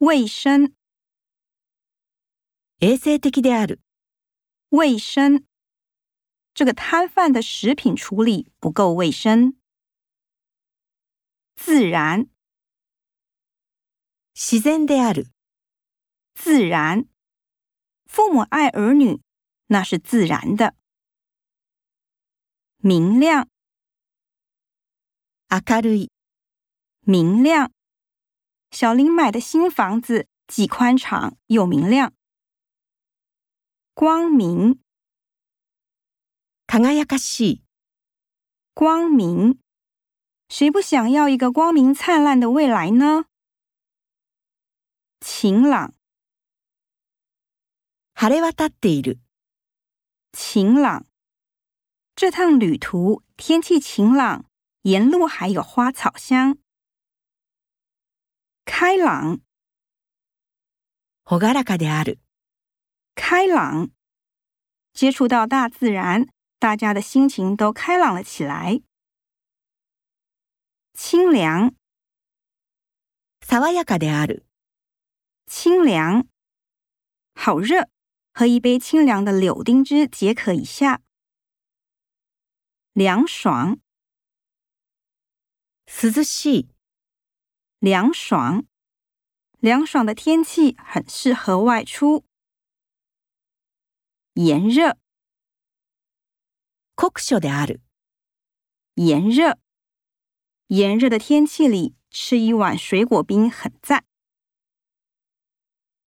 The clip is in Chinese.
卫生，衛生这个摊贩的食品处理不够衛生。自然，自然父母愛儿女，那是自然的。明亮，明亮。小林买的新房子既宽敞又明亮。光明。かがやかし。光明，谁不想要一个光明灿烂的未来呢？晴朗。晴朗。这趟旅途天气晴朗，沿路还有花草香。开朗、ほらかである。开朗，接触到大自然，大家的心情都开朗了起来。清凉、さやかである。清凉，好热，喝一杯清凉的柳丁汁解渴一下。凉爽、涼しい。凉爽，凉爽的天气很适合外出。炎热，酷暑的阿尔，炎热，炎热的天气里吃一碗水果冰很赞。